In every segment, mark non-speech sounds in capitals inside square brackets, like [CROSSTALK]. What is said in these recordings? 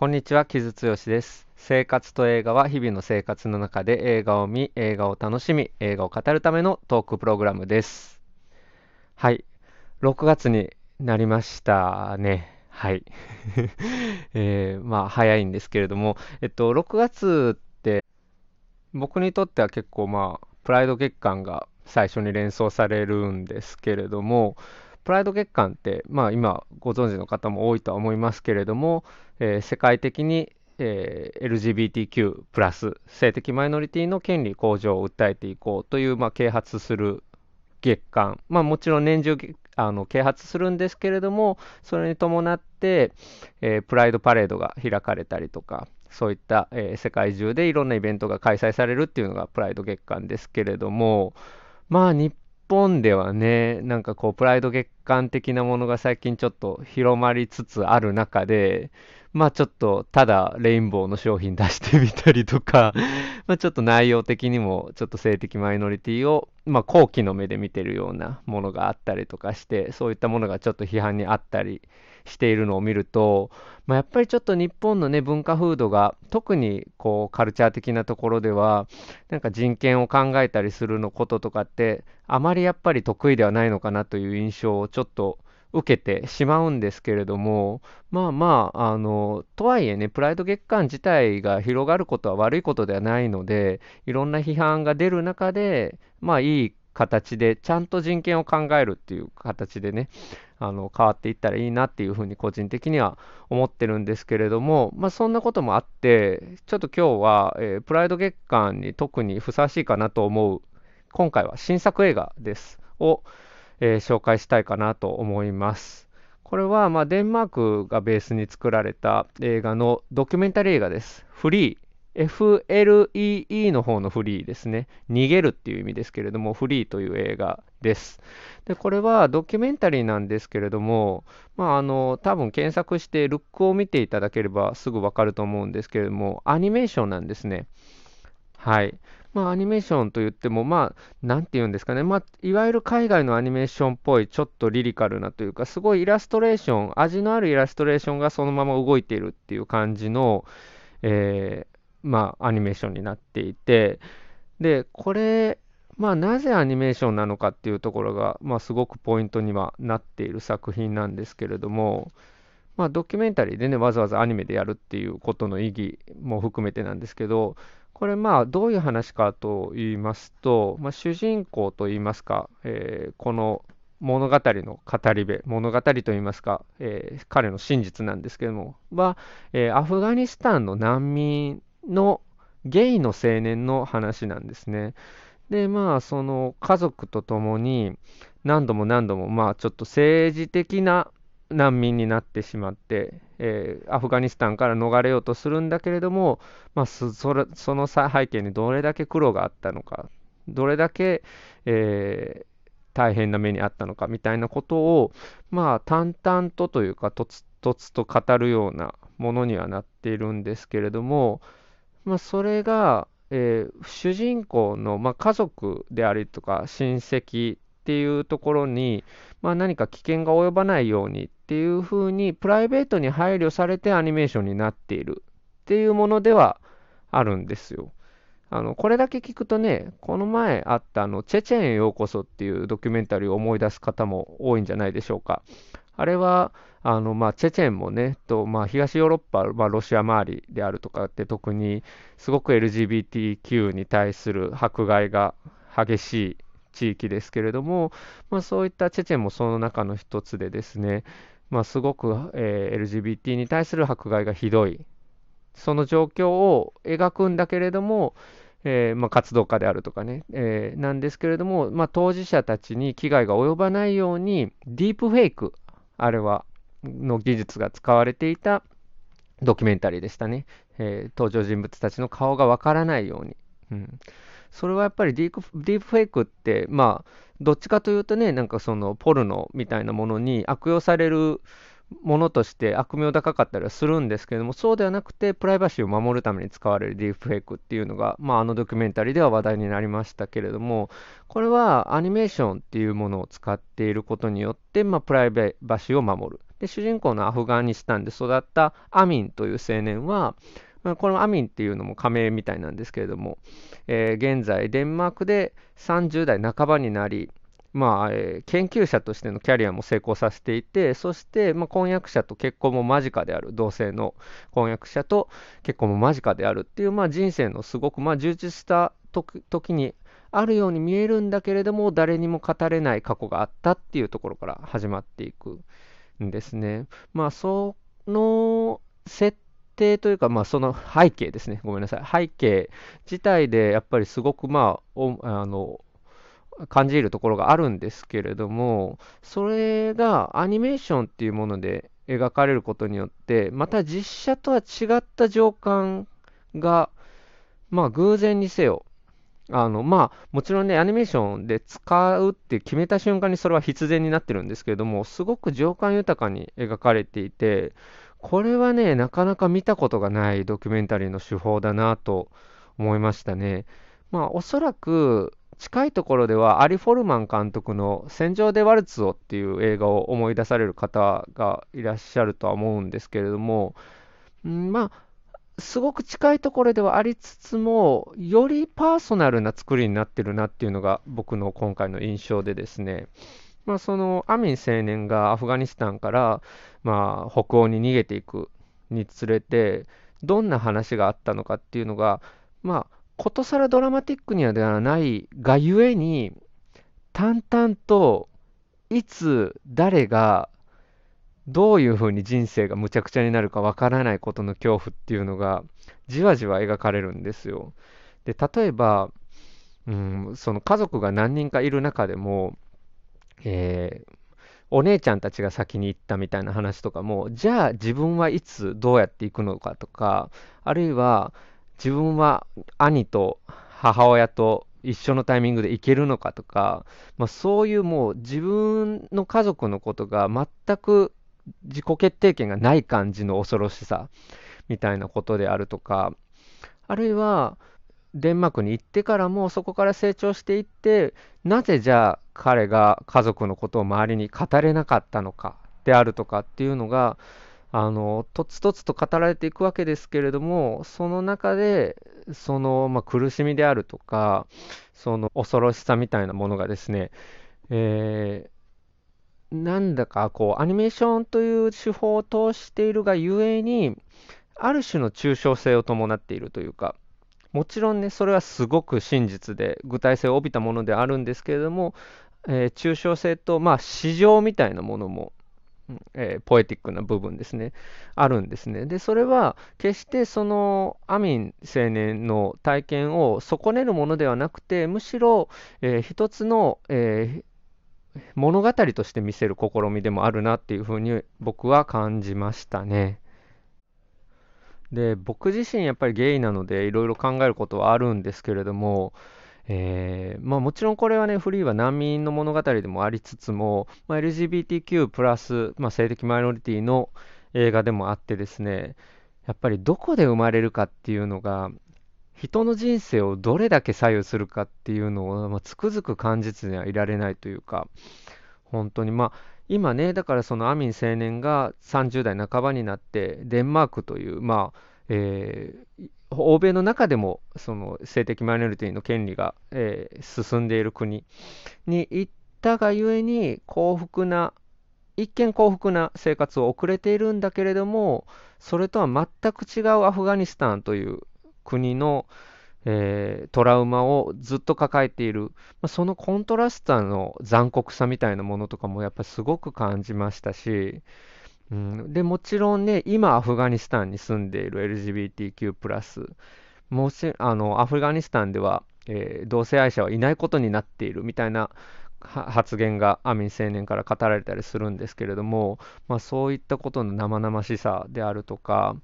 こんにちは、木津剛です。生活と映画は日々の生活の中で映画を見、映画を楽しみ、映画を語るためのトークプログラムです。はい、6月になりましたね。はい。[LAUGHS] えー、まあ、早いんですけれども、えっと、6月って僕にとっては結構まあ、プライド月間が最初に連想されるんですけれども、プライド月間って、まあ、今ご存知の方も多いとは思いますけれども、えー、世界的に、えー、LGBTQ+, プラス性的マイノリティの権利向上を訴えていこうという、まあ、啓発する月間、まあ、もちろん年中あの啓発するんですけれども、それに伴って、えー、プライドパレードが開かれたりとか、そういった、えー、世界中でいろんなイベントが開催されるっていうのがプライド月間ですけれども、まあ日本ではね、なんかこう、プライド月間的なものが最近ちょっと広まりつつある中で、まあちょっとただレインボーの商品出してみたりとか [LAUGHS] まあちょっと内容的にもちょっと性的マイノリティを、まあ後期の目で見てるようなものがあったりとかして、そういったものがちょっと批判にあったりしているのを見ると、まあ、やっぱりちょっと日本のね、文化風土が、特にこうカルチャー的なところでは、なんか人権を考えたりするのこととかって、あまりやっぱり得意ではないのかなという印象をちょっと受けてしまうんですけれども、まあまあ、あの、とはいえね、プライド月間自体が広がることは悪いことではないので、いろんな批判が出る中で、まあいい形で、ちゃんと人権を考えるっていう形でね、あの変わっていったらいいなっていうふうに個人的には思ってるんですけれども、まあ、そんなこともあって、ちょっと今日は、えー、プライド月間に特にふさわしいかなと思う、今回は新作映画です、を、えー、紹介したいかなと思います。これは、まあ、デンマークがベースに作られた映画のドキュメンタリー映画です。フリー。FLEE の方のフリーですね。逃げるっていう意味ですけれども、フリーという映画です。で、これはドキュメンタリーなんですけれども、まあ、あの、多分検索してルックを見ていただければすぐわかると思うんですけれども、アニメーションなんですね。はい。まあ、アニメーションといっても、まあ、なんて言うんですかね、まあ、いわゆる海外のアニメーションっぽい、ちょっとリリカルなというか、すごいイラストレーション、味のあるイラストレーションがそのまま動いているっていう感じの、えー、まあ、アニメーションになっていて、で、これ、まあ、なぜアニメーションなのかっていうところが、まあ、すごくポイントにはなっている作品なんですけれども、まあ、ドキュメンタリーでね、わざわざアニメでやるっていうことの意義も含めてなんですけど、これ、まあ、どういう話かと言いますと、まあ、主人公と言いますか、えー、この物語の語り部、物語といいますか、えー、彼の真実なんですけども、は、えー、アフガニスタンの難民のゲイの青年の話なんですね。で、まあ、その家族と共に何度も何度も、まあ、ちょっと政治的な難民になってしまって、えー、アフガニスタンから逃れようとするんだけれども、まあ、それその背景にどれだけ苦労があったのか、どれだけ、えー、大変な目にあったのかみたいなことを、まあ、淡々とというか、とつとつと語るようなものにはなっているんですけれども、まあ、それが、えー、主人公の、まあ、家族でありとか親戚っていうところに、まあ、何か危険が及ばないようにっていうふうにプライベートに配慮されてアニメーションになっているっていうものではあるんですよ。あのこれだけ聞くとね、この前あったあのチェチェンへようこそっていうドキュメンタリーを思い出す方も多いんじゃないでしょうか。あれはあのまあ、チェチェンもね、とまあ、東ヨーロッパ、まあ、ロシア周りであるとかって特にすごく LGBTQ に対する迫害が激しい地域ですけれども、まあ、そういったチェチェンもその中の一つでですね、まあ、すごく、えー、LGBT に対する迫害がひどい、その状況を描くんだけれども、えー、まあ、活動家であるとかね、えー、なんですけれども、まあ、当事者たちに危害が及ばないように、ディープフェイク、あれはの技術が使われていたドキュメンタリーでしたね。えー、登場人物たちの顔がわからないように。うん、それはやっぱりディープディープフェイクって、まあ、どっちかというとね、なんかそのポルノみたいなものに悪用されるものとして悪名高かったりはするんですけれども、そうではなくて、プライバシーを守るために使われるディープフェイクっていうのが、まあ、あのドキュメンタリーでは話題になりましたけれども、これはアニメーションっていうものを使っていることによって、まあ、プライバシーを守る。で、主人公のアフガニスタンで育ったアミンという青年は、まあ、このアミンっていうのも仮名みたいなんですけれども、えー、現在デンマークで30代半ばになり、まあえー、研究者としてのキャリアも成功させていて、そして、まあ、婚約者と結婚も間近である、同性の婚約者と結婚も間近であるっていう、まあ、人生のすごく、まあ、充実した時にあるように見えるんだけれども、誰にも語れない過去があったっていうところから始まっていくんですね。まあ、その設定というか、まあ、その背景ですね。ごめんなさい。背景自体で、やっぱりすごく、まあ、あの、感じるところがあるんですけれども、それがアニメーションっていうもので描かれることによって、また実写とは違った情感が、まあ偶然にせよ、あの、まあ、もちろんね、アニメーションで使うって決めた瞬間にそれは必然になってるんですけれども、すごく情感豊かに描かれていて、これはね、なかなか見たことがないドキュメンタリーの手法だなと思いましたね。まあ、おそらく、近いところではアリ・フォルマン監督の戦場でワルツをっていう映画を思い出される方がいらっしゃるとは思うんですけれども、んまあ、すごく近いところではありつつも、よりパーソナルな作りになってるなっていうのが僕の今回の印象でですね、まあ、そのアミン青年がアフガニスタンから、まあ、北欧に逃げていくにつれて、どんな話があったのかっていうのが、まあ、ことさらドラマティックにはではないがゆえに、淡々といつ誰がどういうふうに人生がむちゃくちゃになるかわからないことの恐怖っていうのがじわじわ描かれるんですよ。で例えば、うん、その家族が何人かいる中でも、えー、お姉ちゃんたちが先に行ったみたいな話とかも、じゃあ自分はいつどうやって行くのかとか、あるいは自分は兄と母親と一緒のタイミングで行けるのかとか、まあ、そういうもう自分の家族のことが全く自己決定権がない感じの恐ろしさみたいなことであるとか、あるいはデンマークに行ってからもそこから成長していって、なぜじゃあ彼が家族のことを周りに語れなかったのかであるとかっていうのが、あの、とつとつと語られていくわけですけれども、その中で、その、まあ、苦しみであるとか、その恐ろしさみたいなものがですね、えー、なんだかこう、アニメーションという手法を通しているがゆえに、ある種の抽象性を伴っているというか、もちろんね、それはすごく真実で、具体性を帯びたものであるんですけれども、えー、抽象性と、まあ、市場みたいなものもえー、ポエティックな部分ですね、あるんですね。で、それは決してそのアミン青年の体験を損ねるものではなくて、むしろ、えー、一つの、えー、物語として見せる試みでもあるなっていうふうに僕は感じましたね。で、僕自身やっぱりゲイなのでいろいろ考えることはあるんですけれども、えーまあ、もちろんこれはね、フリーは難民の物語でもありつつも、まあ、LGBTQ プラス、まあ、性的マイノリティの映画でもあってですね、やっぱりどこで生まれるかっていうのが、人の人生をどれだけ左右するかっていうのを、まあ、つくづく感じずにはいられないというか、本当に、まあ、今ね、だからそのアミン青年が30代半ばになって、デンマークという、まあ、えー、欧米の中でもその性的マイノリティの権利が、えー、進んでいる国に行ったがゆえに幸福な一見幸福な生活を送れているんだけれどもそれとは全く違うアフガニスタンという国の、えー、トラウマをずっと抱えている、まあ、そのコントラストの残酷さみたいなものとかもやっぱりすごく感じましたし、うん、でもちろんね、今、アフガニスタンに住んでいる LGBTQ+、もしあのアフガニスタンでは、えー、同性愛者はいないことになっているみたいな発言がアミン青年から語られたりするんですけれども、まあ、そういったことの生々しさであるとか、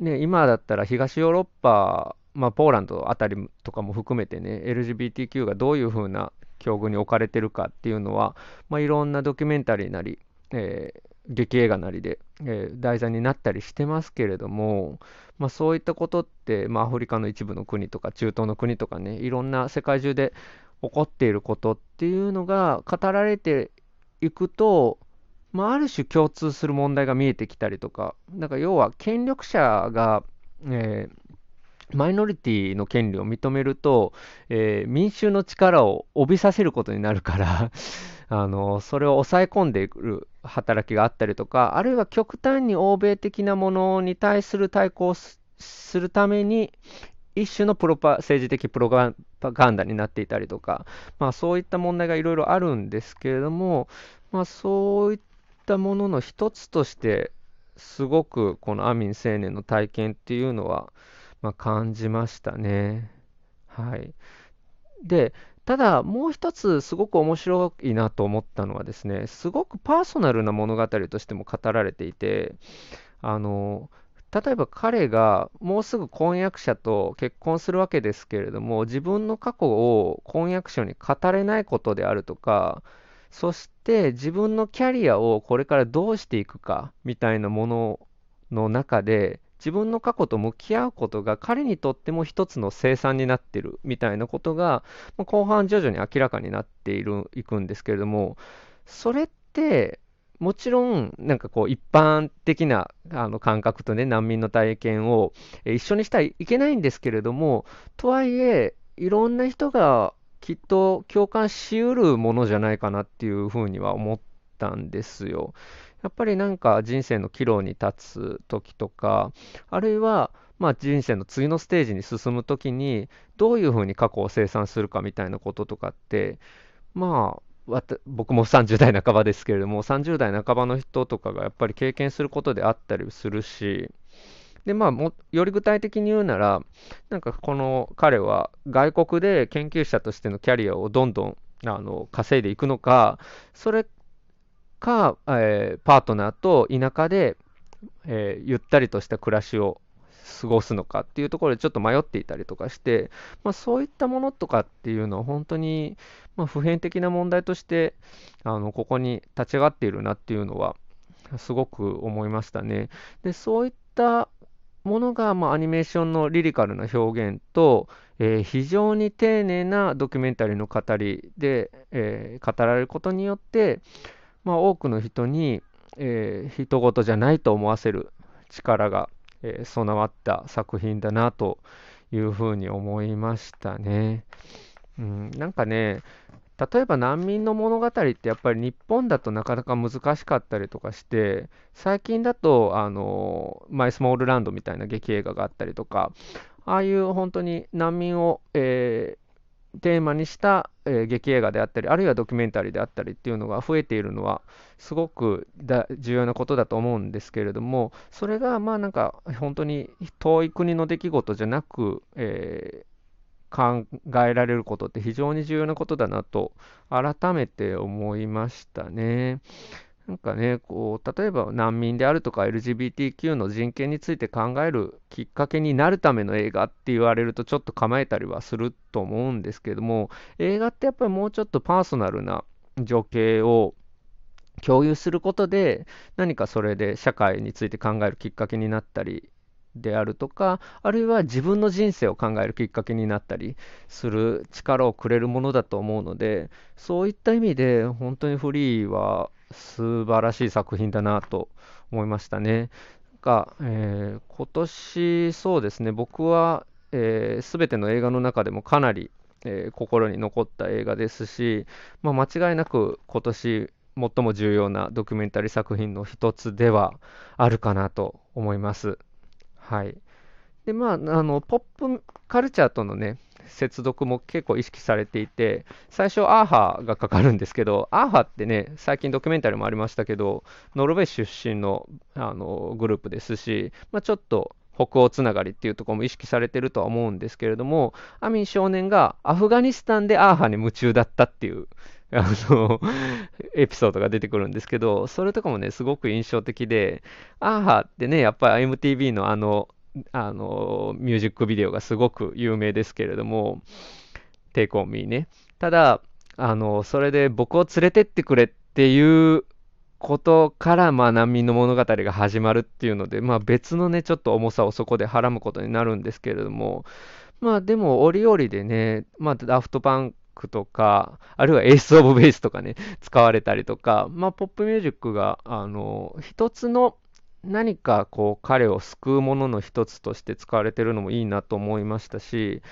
ね、今だったら東ヨーロッパ、まあ、ポーランドあたりとかも含めてね、LGBTQ がどういうふうな境遇に置かれてるかっていうのは、まあ、いろんなドキュメンタリーなり、えー劇映画なりで、えー、題材になったりしてますけれども、まあ、そういったことって、まあ、アフリカの一部の国とか中東の国とかねいろんな世界中で起こっていることっていうのが語られていくとまあ、ある種共通する問題が見えてきたりとか、だか要は権力者が、えーマイノリティの権利を認めると、えー、民衆の力を帯びさせることになるから [LAUGHS] あの、それを抑え込んでいく働きがあったりとか、あるいは極端に欧米的なものに対する対抗をするために、一種のプロパ政治的プロパガンダになっていたりとか、まあ、そういった問題がいろいろあるんですけれども、まあ、そういったものの一つとして、すごくこのアミン青年の体験っていうのは、まあ、感じましたね。はい。で、ただ、もう一つすごく面白いなと思ったのはですね、すごくパーソナルな物語としても語られていて、あの、例えば彼がもうすぐ婚約者と結婚するわけですけれども、自分の過去を婚約者に語れないことであるとか、そして自分のキャリアをこれからどうしていくかみたいなものの中で、自分の過去と向き合うことが彼にとっても一つの生産になっているみたいなことが、ま、後半徐々に明らかになっているいくんですけれども、それってもちろん、なんかこう、一般的なあの感覚とね、難民の体験を一緒にしたらいけないんですけれども、とはいえ、いろんな人がきっと共感しうるものじゃないかなっていうふうには思ったんですよ。やっぱりなんか人生の岐路に立つ時とか、あるいは、まあ、人生の次のステージに進む時に、どういうふうに過去を清算するかみたいなこととかって、まあ、僕も30代半ばですけれども、30代半ばの人とかがやっぱり経験することであったりするし、で、まあも、より具体的に言うなら、なんかこの彼は外国で研究者としてのキャリアをどんどんあの稼いでいくのか、それか、えー、パートナーと田舎で、えー、ゆったりとした暮らしを過ごすのかっていうところでちょっと迷っていたりとかして、まあ、そういったものとかっていうのは本当に、まあ、普遍的な問題としてあのここに立ち上がっているなっていうのはすごく思いましたね。でそういったものが、まあ、アニメーションのリリカルな表現と、えー、非常に丁寧なドキュメンタリーの語りで、えー、語られることによって、まあ、多くの人に、えー、人事じゃないと思わせる力が、えー、備わった作品だなというふうに思いましたね。うん、なんかね、例えば難民の物語ってやっぱり日本だとなかなか難しかったりとかして、最近だと、あの、マイスモールランドみたいな劇映画があったりとか、ああいう本当に難民を、えテーマにした、えー、劇映画であったり、あるいはドキュメンタリーであったりっていうのが増えているのは、すごく重要なことだと思うんですけれども、それがまあなんか本当に遠い国の出来事じゃなく、えー、考えられることって非常に重要なことだなと改めて思いましたね。なんかね、こう、例えば難民であるとか LGBTQ の人権について考えるきっかけになるための映画って言われるとちょっと構えたりはすると思うんですけども、映画ってやっぱりもうちょっとパーソナルな情景を共有することで何かそれで社会について考えるきっかけになったりであるとか、あるいは自分の人生を考えるきっかけになったりする力をくれるものだと思うので、そういった意味で本当にフリーは素晴らしい作品だなと思いましたね。が、えー、今年、そうですね、僕はすべ、えー、ての映画の中でもかなり、えー、心に残った映画ですし、まあ、間違いなく今年最も重要なドキュメンタリー作品の一つではあるかなと思います。はい。で、まあ、あの、ポップカルチャーとのね、接続も結構意識されていて、最初、アーハーがかかるんですけど、アーハーってね、最近ドキュメンタリーもありましたけど、ノルウェー出身のあのグループですし、まあ、ちょっと北欧つながりっていうところも意識されてるとは思うんですけれども、アミン少年がアフガニスタンでアーハーに夢中だったっていう、あの、エピソードが出てくるんですけど、それとかもね、すごく印象的で、アーハーってね、やっぱり MTV のあの、あの、ミュージックビデオがすごく有名ですけれども、Take on Me ね。ただ、あの、それで僕を連れてってくれっていうことから、まあ、難民の物語が始まるっていうので、まあ、別のね、ちょっと重さをそこではらむことになるんですけれども、まあ、でも、折々でね、まあ、ダフトパンクとか、あるいはエース・オブ・ベースとかね、使われたりとか、まあ、ポップミュージックが、あの、一つの何かこう彼を救うものの一つとして使われてるのもいいなと思いましたし、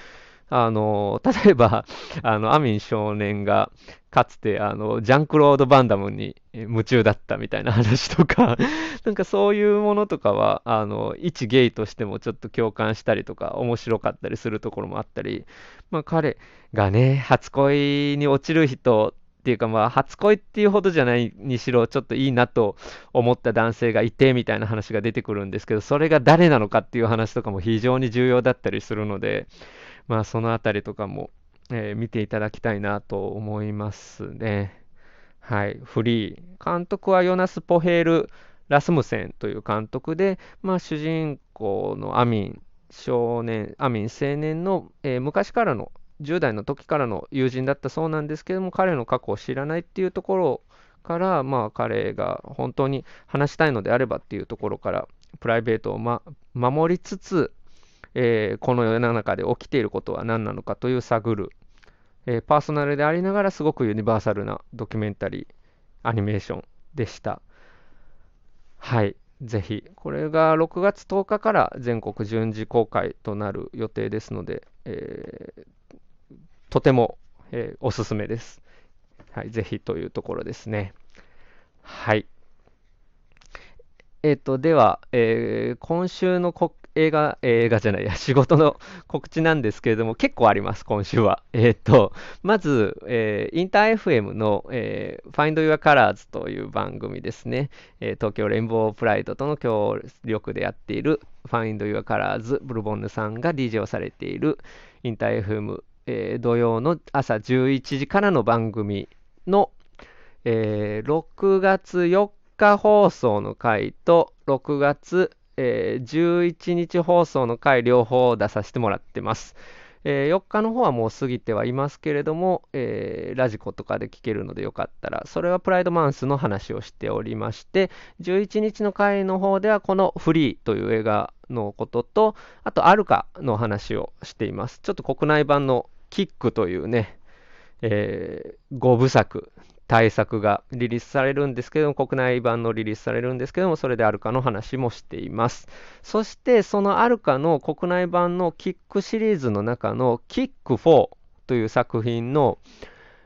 あの、例えば、[LAUGHS] あの、アミン少年が、かつて、あの、ジャンクロード・バンダムに夢中だったみたいな話とか、[LAUGHS] なんかそういうものとかは、あの、一ゲイとしてもちょっと共感したりとか、面白かったりするところもあったり、まあ彼がね、初恋に落ちる人っていうか、まあ、初恋っていうほどじゃないにしろ、ちょっといいなと思った男性がいてみたいな話が出てくるんですけど、それが誰なのかっていう話とかも非常に重要だったりするので、まあ、そのあたりとかも、えー、見ていただきたいなと思いますね。はい、フリー。監督はヨナス・ポヘール・ラスムセンという監督で、まあ、主人公のアミン少年、アミン青年の、えー、昔からの10代の時からの友人だったそうなんですけども、彼の過去を知らないっていうところから、まあ、彼が本当に話したいのであればっていうところから、プライベートを、ま、守りつつ、えー、この世の中で起きていることは何なのかという探る、えー、パーソナルでありながらすごくユニバーサルなドキュメンタリー、アニメーションでした。はい。ぜひ、これが6月10日から全国順次公開となる予定ですので、えー、とても、えー、おすすめです。はい、ぜひというところですね。はい。えっ、ー、と、では、えー、今週のこ映画、映画じゃないや、[LAUGHS] 仕事の告知なんですけれども、結構あります、今週は。[LAUGHS] えっ、ー、と、まず、えー、インター FM の、えー、Find Your Colors という番組ですね。えー、東京レインボープライドとの協力でやっている Find Your Colors ブルボンヌさんが DJ をされているインター FM、えー、土曜の朝11時からの番組の、えー、6月4日放送の回と6月、えー、11日放送の回両方出させてもらってます。えー、4日の方はもう過ぎてはいますけれども、えー、ラジコとかで聞けるのでよかったら、それはプライドマンスの話をしておりまして、11日の回の方ではこのフリーという映画のことと、あとアルカの話をしています。ちょっと国内版のキックというね、えー、5部作対策がリリースされるんですけども、国内版のリリースされるんですけども、それでアルカの話もしています。そして、そのアルカの国内版のキックシリーズの中のキック4という作品の、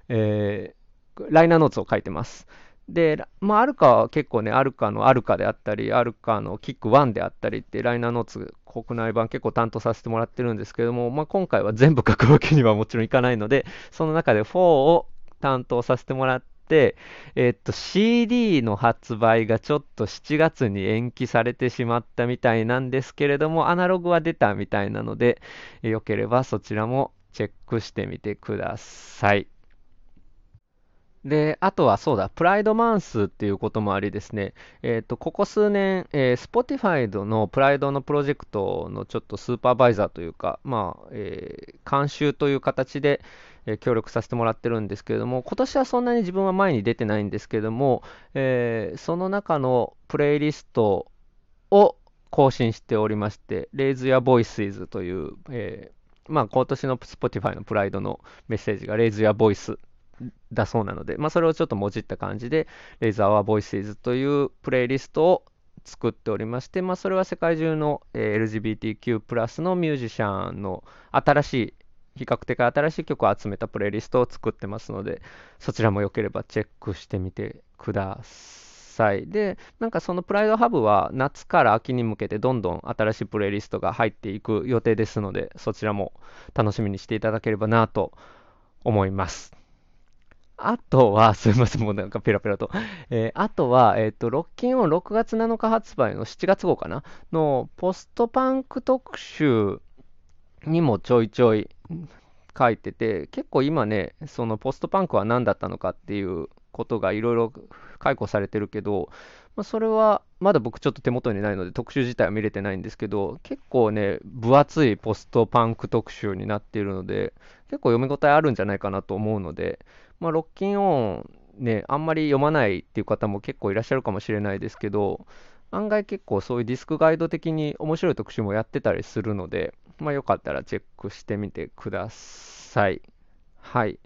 えー、ライナーノーツを書いてます。で、まあ、アルカは結構ね、アルカのアルカであったり、アルカのキック1であったりって、ライナーノーツ国内版結構担当させてもらってるんですけども、まあ、今回は全部書くわけにはもちろんいかないので、その中で4を担当させてもらって、、えっと、CD の発売がちょっと7月に延期されてしまったみたいなんですけれども、アナログは出たみたいなので、よければそちらもチェックしてみてください。で、あとはそうだ、プライドマンスっていうこともありですね、えっ、ー、と、ここ数年、えー、Spotify のプライドのプロジェクトのちょっとスーパーバイザーというか、まあ、えー、監修という形で、え協力させてもらってるんですけれども、今年はそんなに自分は前に出てないんですけれども、えー、その中のプレイリストを更新しておりまして、Raise Your Voices という、えー、まあ、今年の Spotify のプライドのメッセージが Raise Your Voice だそうなので、まあ、それをちょっともじった感じで、Raise Our Voices というプレイリストを作っておりまして、まあ、それは世界中の、えー、LGBTQ+ のミュージシャンの新しい比較的新しい曲を集めたプレイリストを作ってますので、そちらもよければチェックしてみてください。で、なんかそのプライドハブは夏から秋に向けてどんどん新しいプレイリストが入っていく予定ですので、そちらも楽しみにしていただければなと思います。あとは、すみません、もうなんかペラペラと。えー、あとは、えっ、ー、と、ロッキンオン6月7日発売の7月号かな？のポストパンク特集にもちょいちょい書いてて、結構今ね、そのポストパンクは何だったのかっていうことがいろいろ解雇されてるけど、まあ、それはまだ僕ちょっと手元にないので特集自体は見れてないんですけど、結構ね、分厚いポストパンク特集になっているので、結構読み応えあるんじゃないかなと思うので、まあ、ロッキンオンね、あんまり読まないっていう方も結構いらっしゃるかもしれないですけど、案外結構そういうディスクガイド的に面白い特集もやってたりするので、まあ、よかったらチェックしてみてください。はい。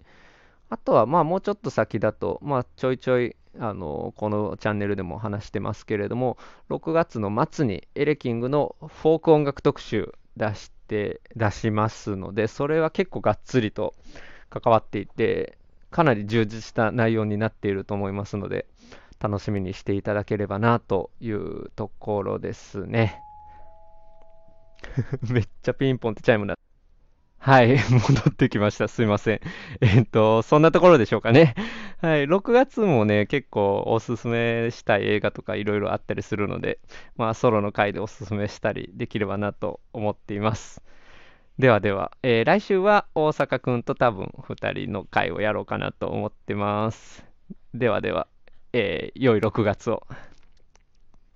あとは、まあ、もうちょっと先だと、まあ、ちょいちょい、あの、このチャンネルでも話してますけれども、6月の末にエレキングのフォーク音楽特集出して、出しますので、それは結構がっつりと関わっていて、かなり充実した内容になっていると思いますので、楽しみにしていただければなというところですね。[LAUGHS] めっちゃピンポンってチャイムだ。はい、[LAUGHS] 戻ってきました。すいません。えっと、そんなところでしょうかね。はい、6月もね、結構おすすめしたい映画とかいろいろあったりするので、まあ、ソロの回でおすすめしたりできればなと思っています。ではでは、えー、来週は大阪くんと多分2人の回をやろうかなと思ってます。ではでは、えー、良い6月を。